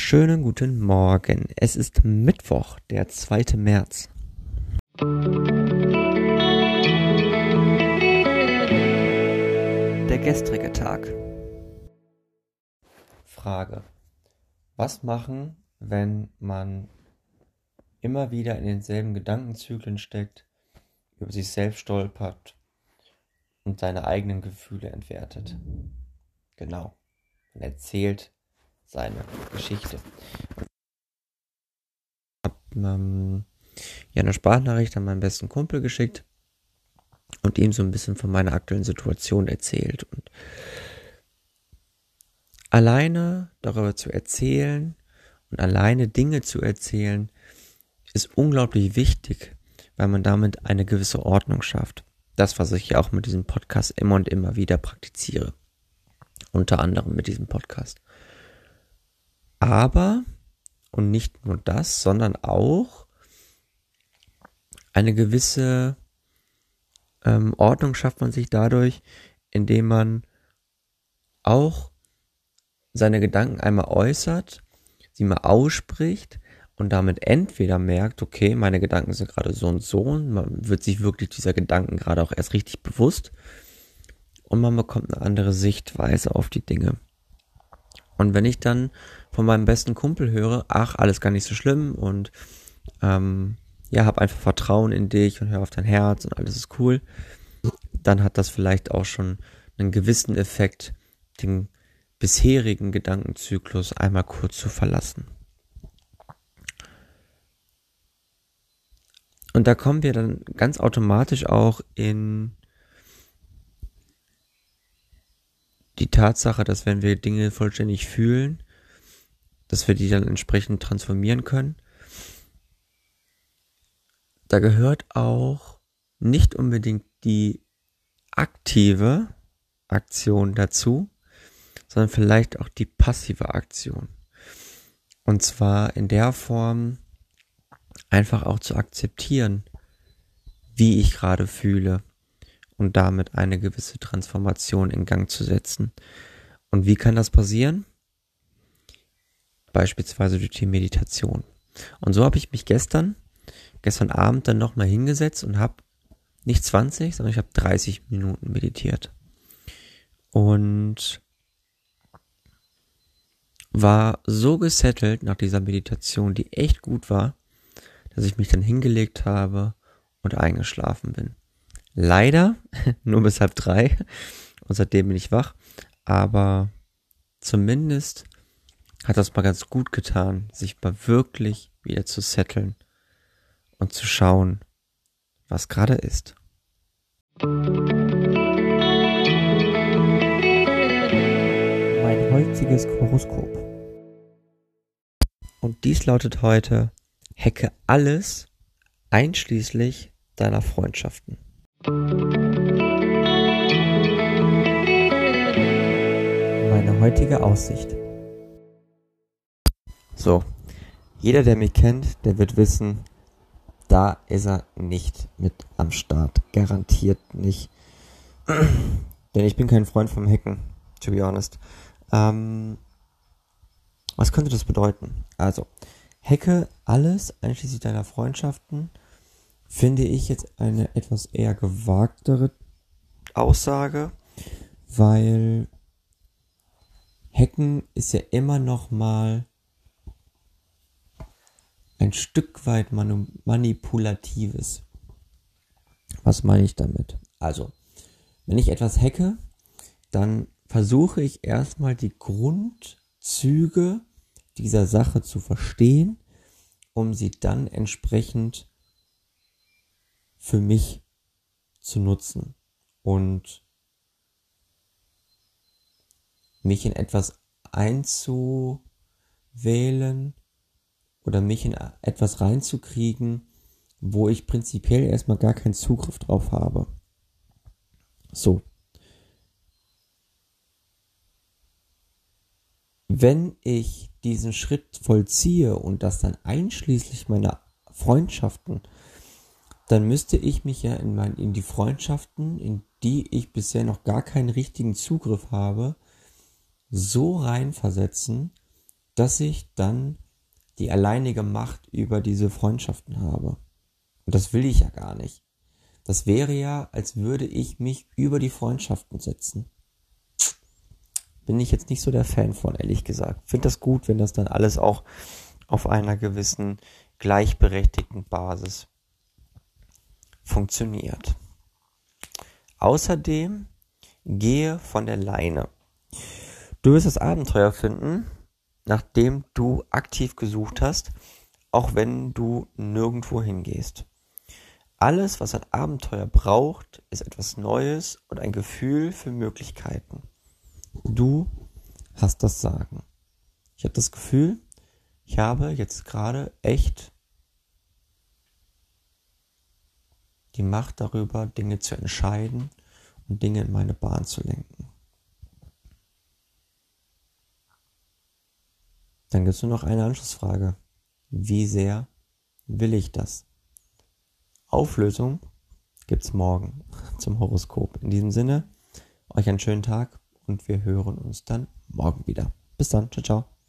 wunderschönen guten Morgen. Es ist Mittwoch, der 2. März. Der gestrige Tag. Frage. Was machen, wenn man immer wieder in denselben Gedankenzyklen steckt, über sich selbst stolpert und seine eigenen Gefühle entwertet? Genau. Man erzählt seine Geschichte. Ich habe ähm, ja eine Sprachnachricht an meinen besten Kumpel geschickt und ihm so ein bisschen von meiner aktuellen Situation erzählt. Und alleine darüber zu erzählen und alleine Dinge zu erzählen, ist unglaublich wichtig, weil man damit eine gewisse Ordnung schafft. Das, was ich ja auch mit diesem Podcast immer und immer wieder praktiziere. Unter anderem mit diesem Podcast. Aber, und nicht nur das, sondern auch eine gewisse ähm, Ordnung schafft man sich dadurch, indem man auch seine Gedanken einmal äußert, sie mal ausspricht und damit entweder merkt, okay, meine Gedanken sind gerade so und so und man wird sich wirklich dieser Gedanken gerade auch erst richtig bewusst und man bekommt eine andere Sichtweise auf die Dinge. Und wenn ich dann von meinem besten Kumpel höre, ach, alles gar nicht so schlimm und ähm, ja, hab einfach Vertrauen in dich und hör auf dein Herz und alles ist cool, dann hat das vielleicht auch schon einen gewissen Effekt, den bisherigen Gedankenzyklus einmal kurz zu verlassen. Und da kommen wir dann ganz automatisch auch in die Tatsache, dass wenn wir Dinge vollständig fühlen, dass wir die dann entsprechend transformieren können. Da gehört auch nicht unbedingt die aktive Aktion dazu, sondern vielleicht auch die passive Aktion. Und zwar in der Form einfach auch zu akzeptieren, wie ich gerade fühle und damit eine gewisse Transformation in Gang zu setzen. Und wie kann das passieren? Beispielsweise durch die Meditation. Und so habe ich mich gestern, gestern Abend dann nochmal hingesetzt und habe nicht 20, sondern ich habe 30 Minuten meditiert. Und war so gesettelt nach dieser Meditation, die echt gut war, dass ich mich dann hingelegt habe und eingeschlafen bin. Leider nur bis halb drei und seitdem bin ich wach. Aber zumindest hat das mal ganz gut getan, sich mal wirklich wieder zu setteln und zu schauen, was gerade ist. Mein heutiges Horoskop. Und dies lautet heute, hacke alles einschließlich deiner Freundschaften. Meine heutige Aussicht. So, jeder, der mich kennt, der wird wissen, da ist er nicht mit am Start. Garantiert nicht. Denn ich bin kein Freund vom Hacken, to be honest. Ähm, was könnte das bedeuten? Also, hacke alles, einschließlich deiner Freundschaften, finde ich jetzt eine etwas eher gewagtere Aussage, weil Hacken ist ja immer noch mal ein Stück weit manipulatives. Was meine ich damit? Also, wenn ich etwas hacke, dann versuche ich erstmal die Grundzüge dieser Sache zu verstehen, um sie dann entsprechend für mich zu nutzen und mich in etwas einzuwählen oder mich in etwas reinzukriegen, wo ich prinzipiell erstmal gar keinen Zugriff drauf habe. So. Wenn ich diesen Schritt vollziehe und das dann einschließlich meiner Freundschaften dann müsste ich mich ja in, mein, in die Freundschaften, in die ich bisher noch gar keinen richtigen Zugriff habe, so reinversetzen, dass ich dann die alleinige Macht über diese Freundschaften habe. Und das will ich ja gar nicht. Das wäre ja, als würde ich mich über die Freundschaften setzen. Bin ich jetzt nicht so der Fan von, ehrlich gesagt. Finde das gut, wenn das dann alles auch auf einer gewissen gleichberechtigten Basis funktioniert. Außerdem gehe von der Leine. Du wirst das Abenteuer finden, nachdem du aktiv gesucht hast, auch wenn du nirgendwo hingehst. Alles, was ein Abenteuer braucht, ist etwas Neues und ein Gefühl für Möglichkeiten. Du hast das Sagen. Ich habe das Gefühl, ich habe jetzt gerade echt die Macht darüber, Dinge zu entscheiden und Dinge in meine Bahn zu lenken. Dann gibt es nur noch eine Anschlussfrage. Wie sehr will ich das? Auflösung gibt's morgen zum Horoskop. In diesem Sinne, euch einen schönen Tag und wir hören uns dann morgen wieder. Bis dann, ciao, ciao.